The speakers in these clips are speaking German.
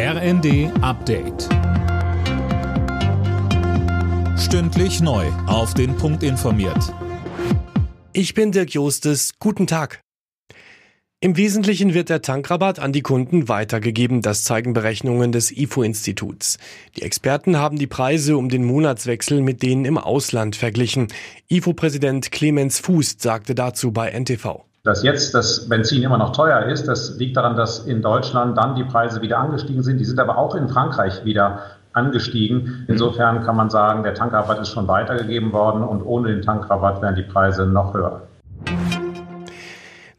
RND Update. Stündlich neu. Auf den Punkt informiert. Ich bin Dirk Jostes. Guten Tag. Im Wesentlichen wird der Tankrabatt an die Kunden weitergegeben, das zeigen Berechnungen des IFO-Instituts. Die Experten haben die Preise um den Monatswechsel mit denen im Ausland verglichen. IFO-Präsident Clemens Fuß sagte dazu bei NTV. Dass jetzt das Benzin immer noch teuer ist, das liegt daran, dass in Deutschland dann die Preise wieder angestiegen sind. Die sind aber auch in Frankreich wieder angestiegen. Insofern kann man sagen, der Tankrabatt ist schon weitergegeben worden und ohne den Tankrabatt wären die Preise noch höher.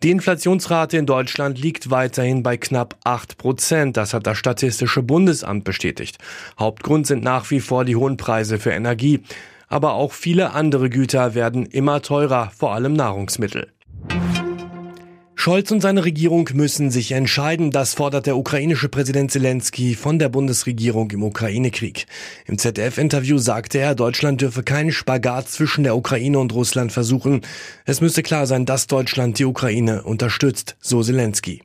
Die Inflationsrate in Deutschland liegt weiterhin bei knapp 8 Prozent. Das hat das Statistische Bundesamt bestätigt. Hauptgrund sind nach wie vor die hohen Preise für Energie. Aber auch viele andere Güter werden immer teurer, vor allem Nahrungsmittel. Scholz und seine Regierung müssen sich entscheiden, das fordert der ukrainische Präsident Zelensky von der Bundesregierung im Ukraine-Krieg. Im ZDF-Interview sagte er, Deutschland dürfe keinen Spagat zwischen der Ukraine und Russland versuchen. Es müsse klar sein, dass Deutschland die Ukraine unterstützt, so Zelensky.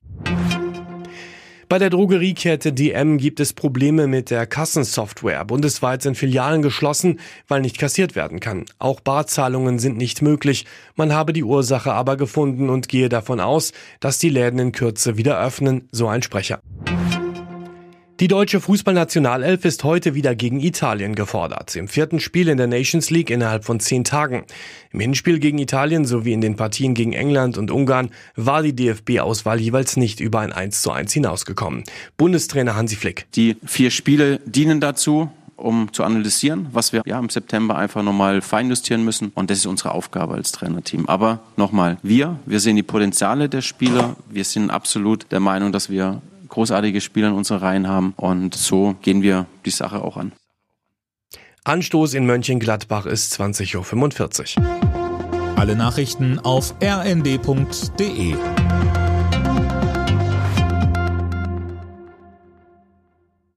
Bei der Drogeriekette DM gibt es Probleme mit der Kassensoftware. Bundesweit sind Filialen geschlossen, weil nicht kassiert werden kann. Auch Barzahlungen sind nicht möglich. Man habe die Ursache aber gefunden und gehe davon aus, dass die Läden in Kürze wieder öffnen, so ein Sprecher. Die deutsche Fußballnationalelf ist heute wieder gegen Italien gefordert. Im vierten Spiel in der Nations League innerhalb von zehn Tagen. Im Hinspiel gegen Italien sowie in den Partien gegen England und Ungarn war die DFB-Auswahl jeweils nicht über ein 1 zu 1 hinausgekommen. Bundestrainer Hansi Flick. Die vier Spiele dienen dazu, um zu analysieren, was wir ja im September einfach nochmal feinjustieren müssen. Und das ist unsere Aufgabe als Trainerteam. Aber nochmal, wir, wir sehen die Potenziale der Spieler. Wir sind absolut der Meinung, dass wir großartige Spieler in unseren Reihen haben. Und so gehen wir die Sache auch an. Anstoß in Mönchengladbach ist 20.45 Uhr. Alle Nachrichten auf rnd.de